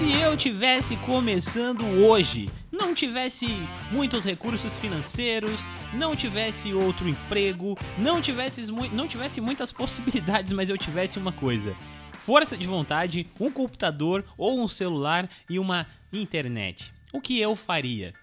se eu tivesse começando hoje, não tivesse muitos recursos financeiros, não tivesse outro emprego, não tivesse, não tivesse muitas possibilidades, mas eu tivesse uma coisa: força de vontade, um computador ou um celular e uma internet. O que eu faria?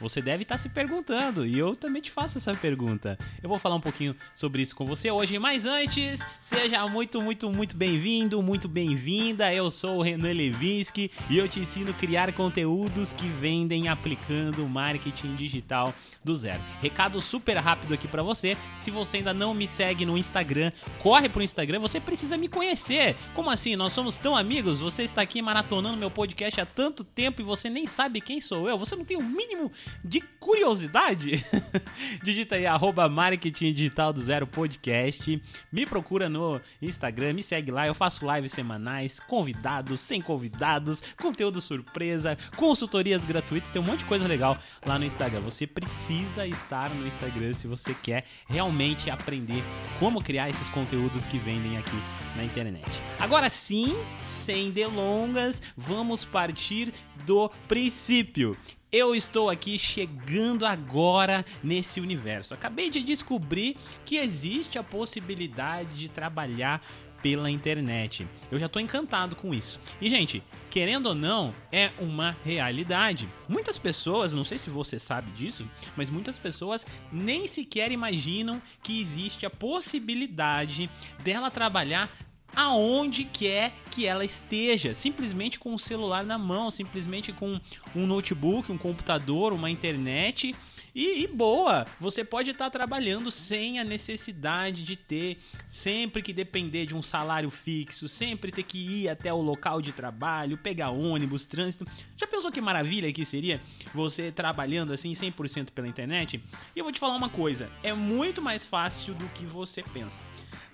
Você deve estar se perguntando e eu também te faço essa pergunta. Eu vou falar um pouquinho sobre isso com você hoje, mas antes, seja muito, muito, muito bem-vindo, muito bem-vinda. Eu sou o Renan Levinsky e eu te ensino a criar conteúdos que vendem aplicando marketing digital do zero. Recado super rápido aqui para você. Se você ainda não me segue no Instagram, corre pro Instagram, você precisa me conhecer. Como assim? Nós somos tão amigos? Você está aqui maratonando meu podcast há tanto tempo e você nem sabe quem sou eu? Você não tem o um mínimo de curiosidade? Digita aí arroba marketing digital do zero podcast. Me procura no Instagram, me segue lá. Eu faço lives semanais, convidados, sem convidados, conteúdo surpresa, consultorias gratuitas. Tem um monte de coisa legal lá no Instagram. Você precisa precisa estar no Instagram se você quer realmente aprender como criar esses conteúdos que vendem aqui na internet. Agora sim, sem delongas, vamos partir do princípio. Eu estou aqui chegando agora nesse universo. Acabei de descobrir que existe a possibilidade de trabalhar pela internet. Eu já tô encantado com isso. E, gente, querendo ou não, é uma realidade. Muitas pessoas, não sei se você sabe disso, mas muitas pessoas nem sequer imaginam que existe a possibilidade dela trabalhar aonde quer que ela esteja, simplesmente com o celular na mão, simplesmente com um notebook, um computador, uma internet e, e boa, você pode estar tá trabalhando sem a necessidade de ter sempre que depender de um salário fixo, sempre ter que ir até o local de trabalho, pegar ônibus, trânsito. Já pensou que maravilha que seria você trabalhando assim 100% pela internet? E eu vou te falar uma coisa, é muito mais fácil do que você pensa.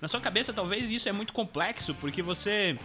Na sua cabeça, talvez isso é muito complexo, porque você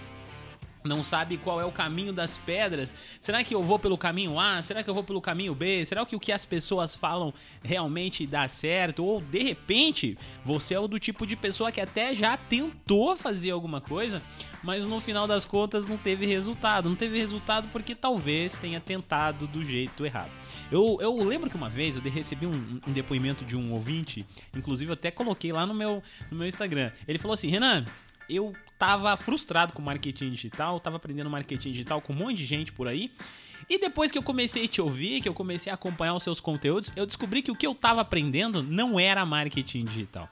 não sabe qual é o caminho das pedras. Será que eu vou pelo caminho A? Será que eu vou pelo caminho B? Será que o que as pessoas falam realmente dá certo? Ou de repente você é o do tipo de pessoa que até já tentou fazer alguma coisa, mas no final das contas não teve resultado. Não teve resultado porque talvez tenha tentado do jeito errado. Eu, eu lembro que uma vez eu recebi um, um depoimento de um ouvinte, inclusive eu até coloquei lá no meu, no meu Instagram. Ele falou assim: Renan, eu tava frustrado com marketing digital, tava aprendendo marketing digital com um monte de gente por aí. E depois que eu comecei a te ouvir, que eu comecei a acompanhar os seus conteúdos, eu descobri que o que eu tava aprendendo não era marketing digital.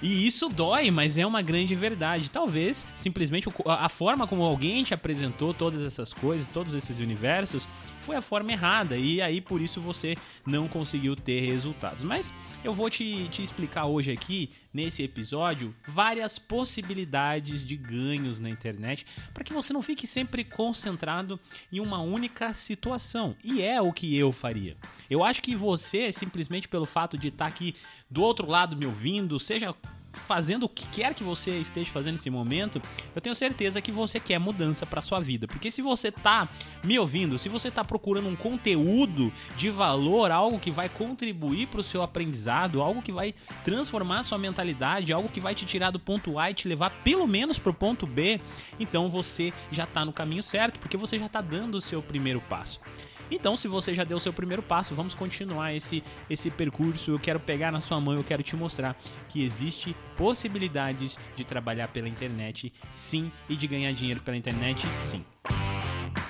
E isso dói, mas é uma grande verdade. Talvez simplesmente a forma como alguém te apresentou todas essas coisas, todos esses universos, foi a forma errada. E aí por isso você não conseguiu ter resultados. Mas eu vou te, te explicar hoje aqui, nesse episódio, várias possibilidades de ganhos na internet para que você não fique sempre concentrado em uma única situação. E é o que eu faria. Eu acho que você, simplesmente pelo fato de estar tá aqui do outro lado me ouvindo, seja fazendo o que quer que você esteja fazendo nesse momento, eu tenho certeza que você quer mudança para sua vida. Porque se você tá me ouvindo, se você tá procurando um conteúdo de valor, algo que vai contribuir para o seu aprendizado, algo que vai transformar sua mentalidade, algo que vai te tirar do ponto A e te levar pelo menos pro ponto B, então você já tá no caminho certo, porque você já tá dando o seu primeiro passo. Então, se você já deu o seu primeiro passo, vamos continuar esse, esse percurso. Eu quero pegar na sua mão, eu quero te mostrar que existe possibilidades de trabalhar pela internet, sim, e de ganhar dinheiro pela internet, sim.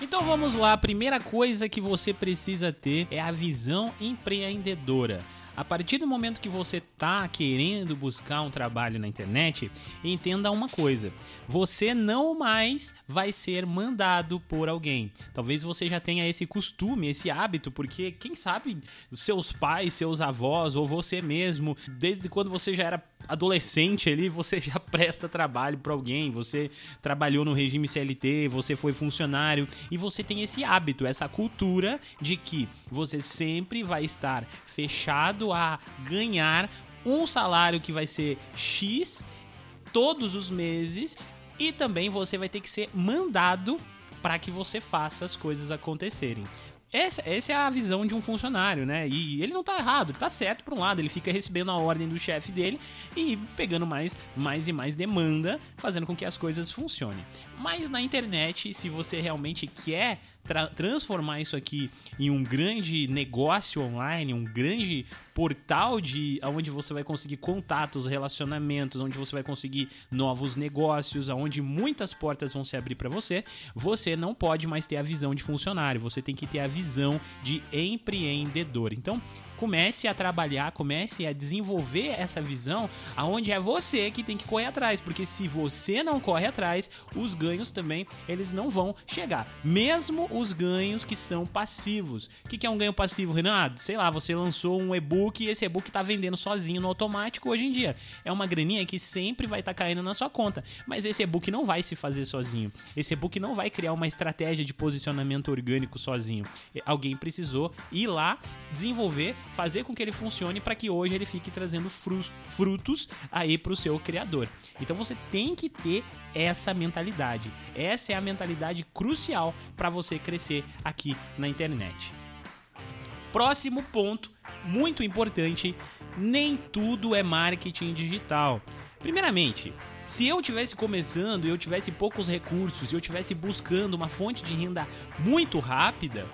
Então vamos lá, a primeira coisa que você precisa ter é a visão empreendedora. A partir do momento que você está querendo buscar um trabalho na internet, entenda uma coisa: você não mais vai ser mandado por alguém. Talvez você já tenha esse costume, esse hábito, porque quem sabe seus pais, seus avós ou você mesmo, desde quando você já era adolescente ali, você já presta trabalho para alguém, você trabalhou no regime CLT, você foi funcionário e você tem esse hábito, essa cultura de que você sempre vai estar fechado a ganhar um salário que vai ser X todos os meses e também você vai ter que ser mandado para que você faça as coisas acontecerem. Essa, essa é a visão de um funcionário, né? E ele não tá errado, ele tá certo por um lado, ele fica recebendo a ordem do chefe dele e pegando mais, mais e mais demanda, fazendo com que as coisas funcionem. Mas na internet, se você realmente quer tra transformar isso aqui em um grande negócio online, um grande portal de onde você vai conseguir contatos, relacionamentos, onde você vai conseguir novos negócios, aonde muitas portas vão se abrir para você, você não pode mais ter a visão de funcionário, você tem que ter a visão de empreendedor. Então, comece a trabalhar, comece a desenvolver essa visão aonde é você que tem que correr atrás, porque se você não corre atrás, os ganhos também eles não vão chegar, mesmo os ganhos que são passivos. O que é um ganho passivo, Renan? Ah, sei lá, você lançou um e-book e esse e-book está vendendo sozinho no automático hoje em dia. É uma graninha que sempre vai estar tá caindo na sua conta, mas esse e-book não vai se fazer sozinho. Esse e-book não vai criar uma estratégia de posicionamento orgânico sozinho. Alguém precisou ir lá desenvolver fazer com que ele funcione para que hoje ele fique trazendo frutos aí para o seu criador. Então você tem que ter essa mentalidade. Essa é a mentalidade crucial para você crescer aqui na internet. Próximo ponto, muito importante, nem tudo é marketing digital. Primeiramente, se eu tivesse começando e eu tivesse poucos recursos e eu tivesse buscando uma fonte de renda muito rápida,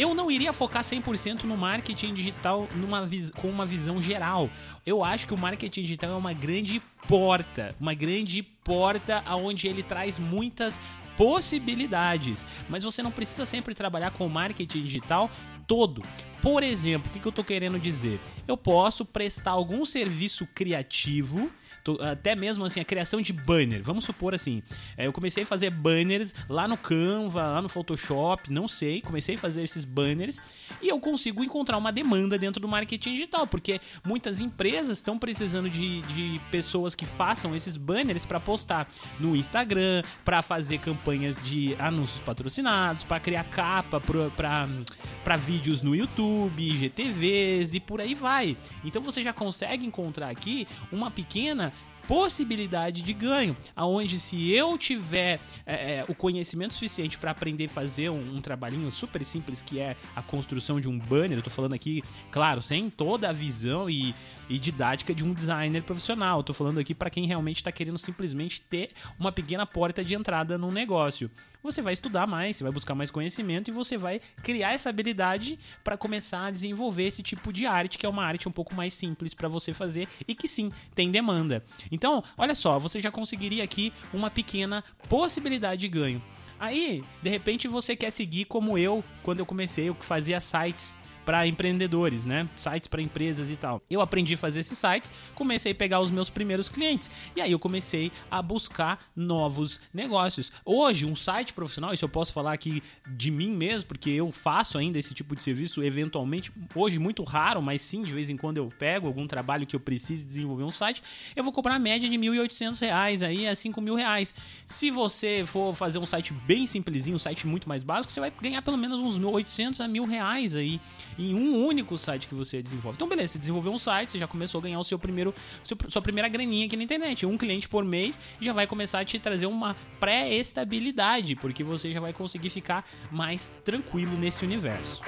eu não iria focar 100% no marketing digital numa com uma visão geral. Eu acho que o marketing digital é uma grande porta, uma grande porta aonde ele traz muitas possibilidades, mas você não precisa sempre trabalhar com o marketing digital todo. Por exemplo, o que, eu estou querendo dizer? Eu posso prestar algum serviço criativo até mesmo assim, a criação de banner. Vamos supor assim, é, eu comecei a fazer banners lá no Canva, lá no Photoshop, não sei, comecei a fazer esses banners e eu consigo encontrar uma demanda dentro do marketing digital, porque muitas empresas estão precisando de, de pessoas que façam esses banners para postar no Instagram, para fazer campanhas de anúncios patrocinados, para criar capa para vídeos no YouTube, IGTVs e por aí vai. Então você já consegue encontrar aqui uma pequena possibilidade de ganho, aonde se eu tiver é, é, o conhecimento suficiente para aprender a fazer um, um, trabalhinho super simples que é a construção de um banner, eu tô falando aqui, claro, sem toda a visão e, e didática de um designer profissional, eu tô falando aqui para quem realmente está querendo simplesmente ter uma pequena porta de entrada no negócio você vai estudar mais, você vai buscar mais conhecimento e você vai criar essa habilidade para começar a desenvolver esse tipo de arte, que é uma arte um pouco mais simples para você fazer e que sim, tem demanda. Então, olha só, você já conseguiria aqui uma pequena possibilidade de ganho. Aí, de repente, você quer seguir como eu, quando eu comecei, eu fazia sites para empreendedores, né? Sites para empresas e tal. Eu aprendi a fazer esses sites, comecei a pegar os meus primeiros clientes e aí eu comecei a buscar novos negócios. Hoje, um site profissional, isso eu posso falar aqui de mim mesmo, porque eu faço ainda esse tipo de serviço eventualmente, hoje muito raro, mas sim, de vez em quando eu pego algum trabalho que eu precise desenvolver um site, eu vou cobrar a média de R$ 1.800 aí a R$ reais. Se você for fazer um site bem simplesinho, um site muito mais básico, você vai ganhar pelo menos uns 1.800 a mil reais aí em um único site que você desenvolve. Então, beleza, você desenvolveu um site, você já começou a ganhar o seu primeiro, seu, sua primeira graninha aqui na internet. Um cliente por mês já vai começar a te trazer uma pré-estabilidade, porque você já vai conseguir ficar mais tranquilo nesse universo.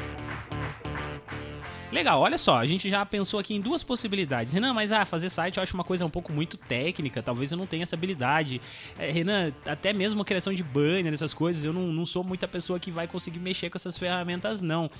Legal, olha só, a gente já pensou aqui em duas possibilidades. Renan, mas ah, fazer site eu acho uma coisa um pouco muito técnica, talvez eu não tenha essa habilidade. É, Renan, até mesmo a criação de banner, essas coisas, eu não, não sou muita pessoa que vai conseguir mexer com essas ferramentas, não.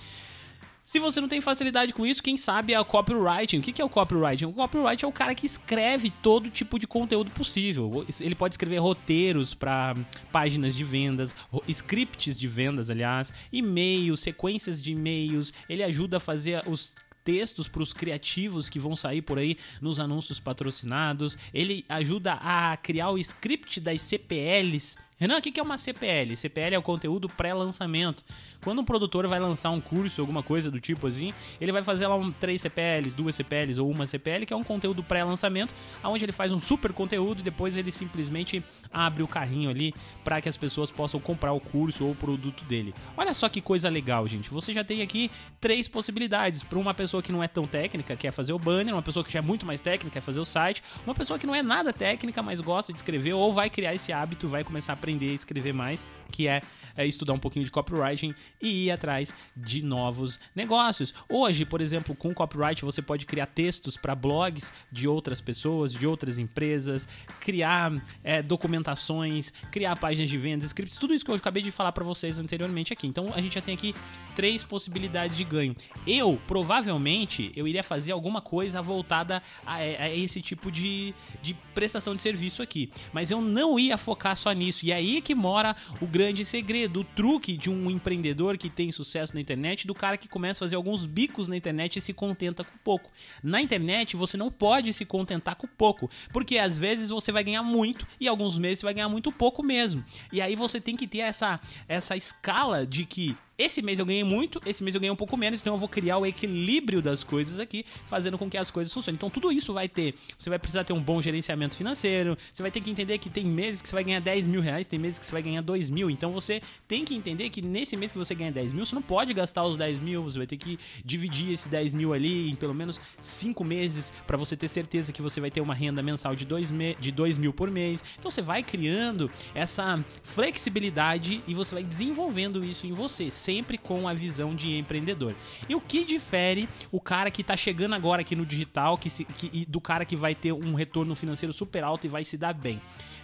Se você não tem facilidade com isso, quem sabe é o copywriting. O que é o copywriting? O copywriting é o cara que escreve todo tipo de conteúdo possível. Ele pode escrever roteiros para páginas de vendas, scripts de vendas, aliás, e-mails, sequências de e-mails. Ele ajuda a fazer os textos para os criativos que vão sair por aí nos anúncios patrocinados. Ele ajuda a criar o script das CPLs. Renan, o que é uma CPL? CPL é o conteúdo pré-lançamento. Quando um produtor vai lançar um curso, alguma coisa do tipo assim, ele vai fazer lá um, três CPLs, duas CPLs ou uma CPL, que é um conteúdo pré-lançamento, onde ele faz um super conteúdo e depois ele simplesmente abre o carrinho ali para que as pessoas possam comprar o curso ou o produto dele. Olha só que coisa legal, gente. Você já tem aqui três possibilidades. Para uma pessoa que não é tão técnica, quer fazer o banner, uma pessoa que já é muito mais técnica, quer fazer o site, uma pessoa que não é nada técnica, mas gosta de escrever ou vai criar esse hábito, vai começar a aprender a escrever mais, que é é, estudar um pouquinho de copywriting e ir atrás de novos negócios. Hoje, por exemplo, com copyright você pode criar textos para blogs de outras pessoas, de outras empresas, criar é, documentações, criar páginas de vendas, scripts, tudo isso que eu acabei de falar para vocês anteriormente aqui. Então a gente já tem aqui três possibilidades de ganho. Eu provavelmente eu iria fazer alguma coisa voltada a, a esse tipo de, de prestação de serviço aqui, mas eu não ia focar só nisso. E é aí que mora o grande segredo do truque de um empreendedor que tem sucesso na internet, do cara que começa a fazer alguns bicos na internet e se contenta com pouco. Na internet você não pode se contentar com pouco, porque às vezes você vai ganhar muito e alguns meses você vai ganhar muito pouco mesmo. E aí você tem que ter essa essa escala de que esse mês eu ganhei muito, esse mês eu ganhei um pouco menos, então eu vou criar o equilíbrio das coisas aqui, fazendo com que as coisas funcionem. Então tudo isso vai ter. Você vai precisar ter um bom gerenciamento financeiro, você vai ter que entender que tem meses que você vai ganhar 10 mil reais, tem meses que você vai ganhar 2 mil. Então você tem que entender que nesse mês que você ganha 10 mil, você não pode gastar os 10 mil, você vai ter que dividir esse 10 mil ali em pelo menos 5 meses para você ter certeza que você vai ter uma renda mensal de 2 de dois mil por mês. Então você vai criando essa flexibilidade e você vai desenvolvendo isso em você sempre com a visão de empreendedor. E o que difere o cara que está chegando agora aqui no digital que, se, que do cara que vai ter um retorno financeiro super alto e vai se dar bem?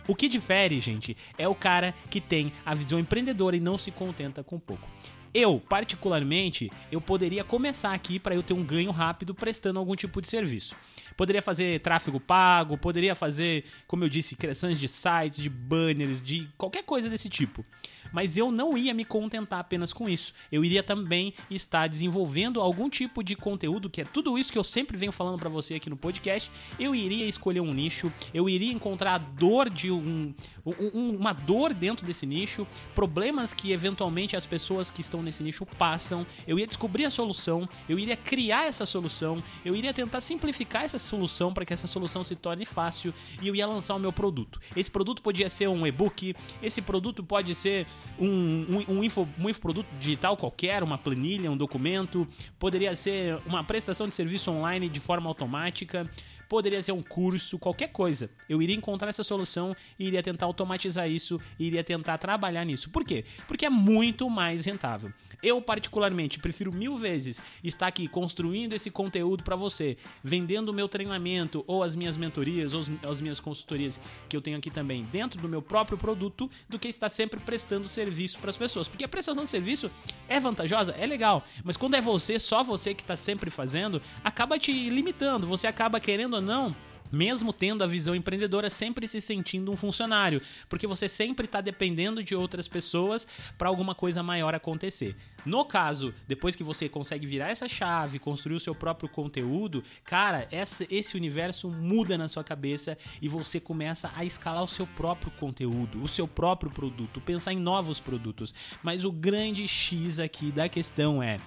O que difere, gente, é o cara que tem a visão empreendedora e não se contenta com pouco. Eu, particularmente, eu poderia começar aqui para eu ter um ganho rápido prestando algum tipo de serviço. Poderia fazer tráfego pago, poderia fazer, como eu disse, criações de sites, de banners, de qualquer coisa desse tipo mas eu não ia me contentar apenas com isso. Eu iria também estar desenvolvendo algum tipo de conteúdo, que é tudo isso que eu sempre venho falando para você aqui no podcast. Eu iria escolher um nicho, eu iria encontrar a dor de um, um, uma dor dentro desse nicho, problemas que eventualmente as pessoas que estão nesse nicho passam. Eu ia descobrir a solução, eu iria criar essa solução, eu iria tentar simplificar essa solução para que essa solução se torne fácil e eu ia lançar o meu produto. Esse produto podia ser um e-book, esse produto pode ser um, um, um, info, um infoproduto digital qualquer, uma planilha, um documento, poderia ser uma prestação de serviço online de forma automática, poderia ser um curso, qualquer coisa. Eu iria encontrar essa solução e iria tentar automatizar isso, iria tentar trabalhar nisso. Por quê? Porque é muito mais rentável. Eu, particularmente, prefiro mil vezes estar aqui construindo esse conteúdo para você, vendendo o meu treinamento ou as minhas mentorias ou as minhas consultorias que eu tenho aqui também dentro do meu próprio produto, do que estar sempre prestando serviço para as pessoas. Porque a prestação de serviço é vantajosa, é legal, mas quando é você, só você que está sempre fazendo, acaba te limitando. Você acaba querendo ou não mesmo tendo a visão empreendedora, sempre se sentindo um funcionário, porque você sempre está dependendo de outras pessoas para alguma coisa maior acontecer. No caso, depois que você consegue virar essa chave, construir o seu próprio conteúdo, cara, essa, esse universo muda na sua cabeça e você começa a escalar o seu próprio conteúdo, o seu próprio produto, pensar em novos produtos. Mas o grande X aqui da questão é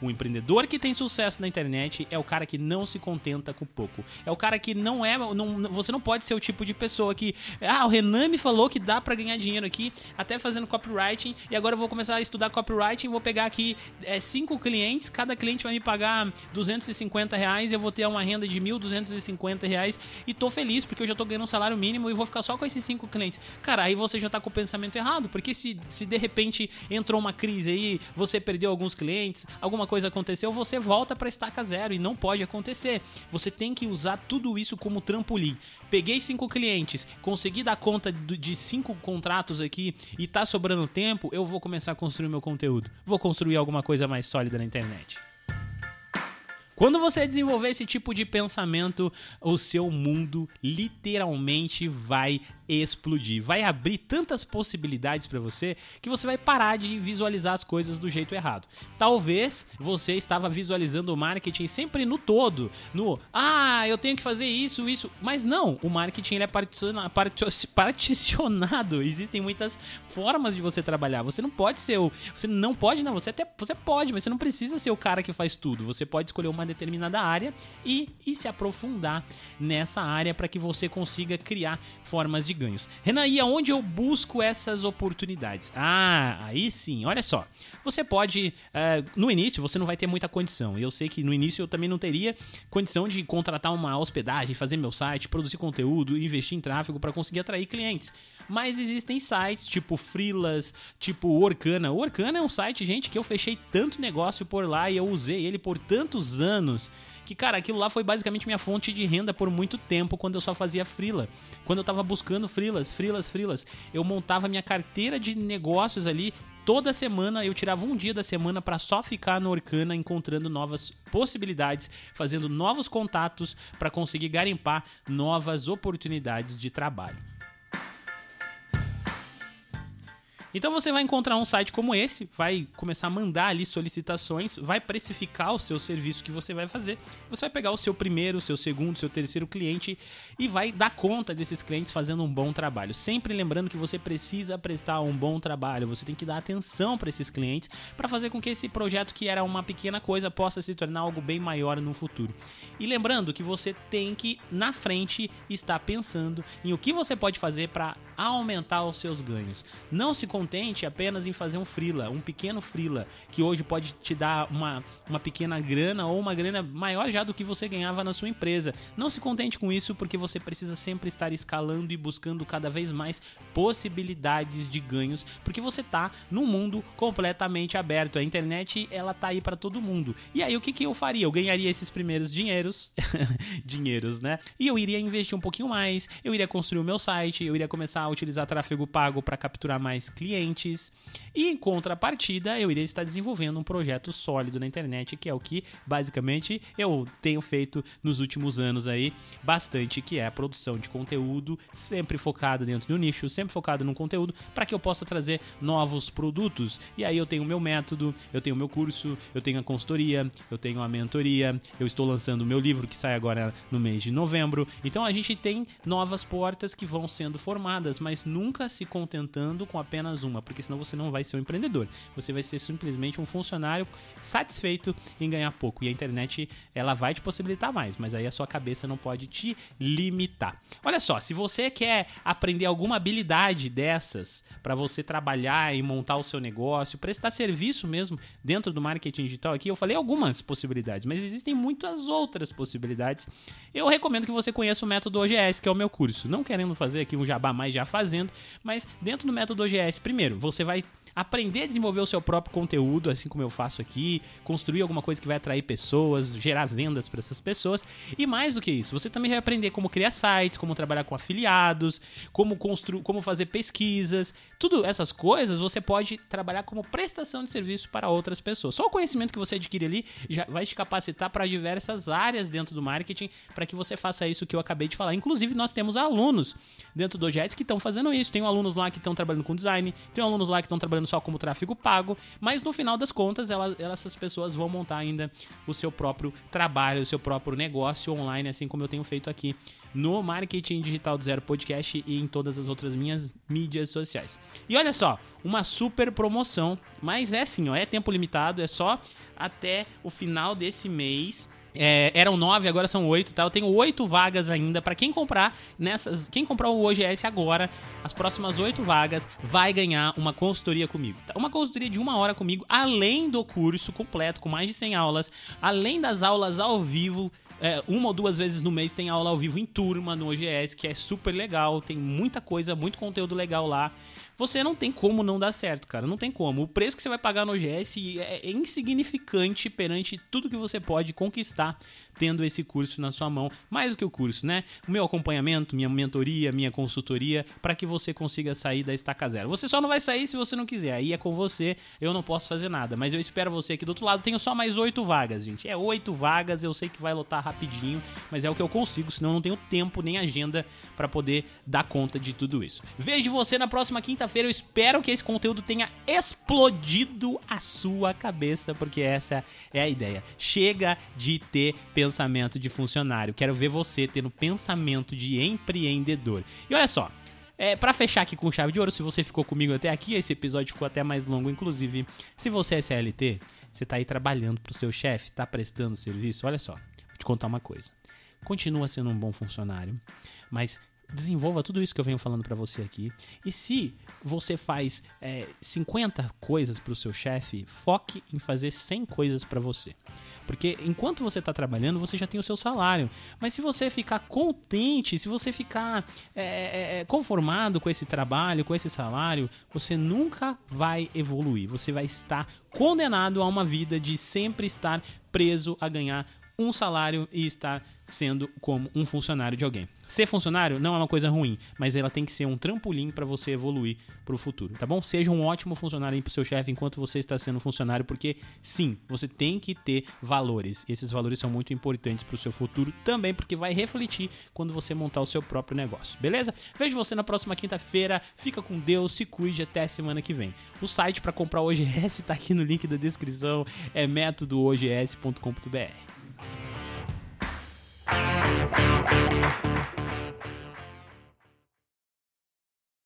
o empreendedor que tem sucesso na internet é o cara que não se contenta com pouco. É o cara que não é. Não, você não pode ser o tipo de pessoa que. Ah, o Renan me falou que dá para ganhar dinheiro aqui, até fazendo copywriting, e agora eu vou começar a estudar copywriting. Vou pegar aqui é, cinco clientes, cada cliente vai me pagar 250 reais, eu vou ter uma renda de 1.250 reais e tô feliz porque eu já tô ganhando um salário mínimo e vou ficar só com esses cinco clientes. Cara, aí você já tá com o pensamento errado, porque se, se de repente entrou uma crise aí, você perdeu alguns clientes, alguma coisa aconteceu, você volta para estaca zero e não pode acontecer. Você tem que usar tudo isso como trampolim. Peguei cinco clientes, consegui dar conta de cinco contratos aqui e tá sobrando tempo, eu vou começar a construir meu conteúdo. Vou construir alguma coisa mais sólida na internet. Quando você desenvolver esse tipo de pensamento, o seu mundo literalmente vai explodir. Vai abrir tantas possibilidades para você que você vai parar de visualizar as coisas do jeito errado. Talvez você estava visualizando o marketing sempre no todo, no ah, eu tenho que fazer isso, isso, mas não, o marketing ele é particionado. Existem muitas formas de você trabalhar. Você não pode ser o, você não pode não, você até você pode, mas você não precisa ser o cara que faz tudo. Você pode escolher uma determinada área e, e se aprofundar nessa área para que você consiga criar formas de ganhos. Renan, e aonde eu busco essas oportunidades? Ah, aí sim, olha só. Você pode, uh, no início, você não vai ter muita condição. Eu sei que no início eu também não teria condição de contratar uma hospedagem, fazer meu site, produzir conteúdo, investir em tráfego para conseguir atrair clientes. mas existem sites tipo Freelas, tipo Orkana. Orkana é um site, gente, que eu fechei tanto negócio por lá e eu usei ele por tantos anos que, cara, aquilo lá foi basicamente minha fonte de renda por muito tempo quando eu só fazia freela. Quando eu tava buscando freelas, freelas, freelas, eu montava minha carteira de negócios ali. Toda semana eu tirava um dia da semana para só ficar no Orkana encontrando novas possibilidades, fazendo novos contatos para conseguir garimpar novas oportunidades de trabalho. Então você vai encontrar um site como esse, vai começar a mandar ali solicitações, vai precificar o seu serviço que você vai fazer. Você vai pegar o seu primeiro, seu segundo, seu terceiro cliente e vai dar conta desses clientes fazendo um bom trabalho. Sempre lembrando que você precisa prestar um bom trabalho, você tem que dar atenção para esses clientes para fazer com que esse projeto que era uma pequena coisa possa se tornar algo bem maior no futuro. E lembrando que você tem que na frente estar pensando em o que você pode fazer para aumentar os seus ganhos. Não se contente apenas em fazer um frila, um pequeno frila, que hoje pode te dar uma, uma pequena grana ou uma grana maior já do que você ganhava na sua empresa. Não se contente com isso porque você precisa sempre estar escalando e buscando cada vez mais possibilidades de ganhos, porque você tá num mundo completamente aberto. A internet, ela tá aí para todo mundo. E aí o que que eu faria? Eu ganharia esses primeiros dinheiros, dinheiros, né? E eu iria investir um pouquinho mais, eu iria construir o meu site, eu iria começar a utilizar tráfego pago para capturar mais clientes. E em contrapartida, eu iria estar desenvolvendo um projeto sólido na internet, que é o que basicamente eu tenho feito nos últimos anos aí bastante, que é a produção de conteúdo, sempre focado dentro do nicho, sempre focado no conteúdo, para que eu possa trazer novos produtos. E aí eu tenho o meu método, eu tenho o meu curso, eu tenho a consultoria, eu tenho a mentoria, eu estou lançando o meu livro que sai agora no mês de novembro. Então a gente tem novas portas que vão sendo formadas, mas nunca se contentando com apenas uma, porque senão você não vai ser um empreendedor. Você vai ser simplesmente um funcionário satisfeito em ganhar pouco. E a internet, ela vai te possibilitar mais, mas aí a sua cabeça não pode te limitar. Olha só, se você quer aprender alguma habilidade dessas para você trabalhar e montar o seu negócio, prestar serviço mesmo dentro do marketing digital aqui, eu falei algumas possibilidades, mas existem muitas outras possibilidades. Eu recomendo que você conheça o método OGS, que é o meu curso. Não querendo fazer aqui um jabá, mas já fazendo, mas dentro do método OGS, primeiro, você vai aprender a desenvolver o seu próprio conteúdo, assim como eu faço aqui, construir alguma coisa que vai atrair pessoas, gerar vendas para essas pessoas. E mais do que isso, você também vai aprender como criar sites, como trabalhar com afiliados, como construir, como fazer pesquisas. Tudo essas coisas você pode trabalhar como prestação de serviço para outras pessoas. Só o conhecimento que você adquire ali já vai te capacitar para diversas áreas dentro do marketing para que você faça isso que eu acabei de falar. Inclusive, nós temos alunos dentro do OGS que estão fazendo isso. Tem alunos lá que estão trabalhando com design, tem alunos lá que estão trabalhando só como tráfego pago, mas no final das contas, ela, essas pessoas vão montar ainda o seu próprio trabalho, o seu próprio negócio online, assim como eu tenho feito aqui no Marketing Digital do Zero Podcast e em todas as outras minhas mídias sociais. E olha só, uma super promoção, mas é assim, ó, é tempo limitado, é só até o final desse mês. É, eram nove, agora são oito, tá? Eu tenho oito vagas ainda para quem comprar nessas. Quem comprar o OGS agora, as próximas oito vagas, vai ganhar uma consultoria comigo. Tá? Uma consultoria de uma hora comigo, além do curso completo, com mais de 100 aulas, além das aulas ao vivo. É, uma ou duas vezes no mês tem aula ao vivo em turma no OGS, que é super legal, tem muita coisa, muito conteúdo legal lá você não tem como não dar certo, cara. Não tem como. O preço que você vai pagar no OGS é insignificante perante tudo que você pode conquistar tendo esse curso na sua mão. Mais do que o curso, né? O meu acompanhamento, minha mentoria, minha consultoria, para que você consiga sair da estaca zero. Você só não vai sair se você não quiser. Aí é com você, eu não posso fazer nada. Mas eu espero você aqui do outro lado. Tenho só mais oito vagas, gente. É oito vagas, eu sei que vai lotar rapidinho, mas é o que eu consigo, senão eu não tenho tempo nem agenda para poder dar conta de tudo isso. Vejo você na próxima quinta-feira. Eu espero que esse conteúdo tenha explodido a sua cabeça, porque essa é a ideia. Chega de ter pensamento de funcionário. Quero ver você tendo pensamento de empreendedor. E olha só, é, para fechar aqui com chave de ouro, se você ficou comigo até aqui, esse episódio ficou até mais longo, inclusive. Se você é CLT, você tá aí trabalhando pro seu chefe, tá prestando serviço, olha só, vou te contar uma coisa. Continua sendo um bom funcionário, mas desenvolva tudo isso que eu venho falando para você aqui. E se você faz é, 50 coisas para o seu chefe, foque em fazer 100 coisas para você. Porque enquanto você está trabalhando, você já tem o seu salário. Mas se você ficar contente, se você ficar é, é, é, conformado com esse trabalho, com esse salário, você nunca vai evoluir. Você vai estar condenado a uma vida de sempre estar preso a ganhar um salário e estar sendo como um funcionário de alguém. Ser funcionário não é uma coisa ruim, mas ela tem que ser um trampolim para você evoluir para o futuro, tá bom? Seja um ótimo funcionário para o seu chefe enquanto você está sendo funcionário, porque sim, você tem que ter valores. E esses valores são muito importantes para o seu futuro também, porque vai refletir quando você montar o seu próprio negócio, beleza? Vejo você na próxima quinta-feira. Fica com Deus, se cuide até semana que vem. O site para comprar OGS está aqui no link da descrição, é métodoogs.com.br. Thank you.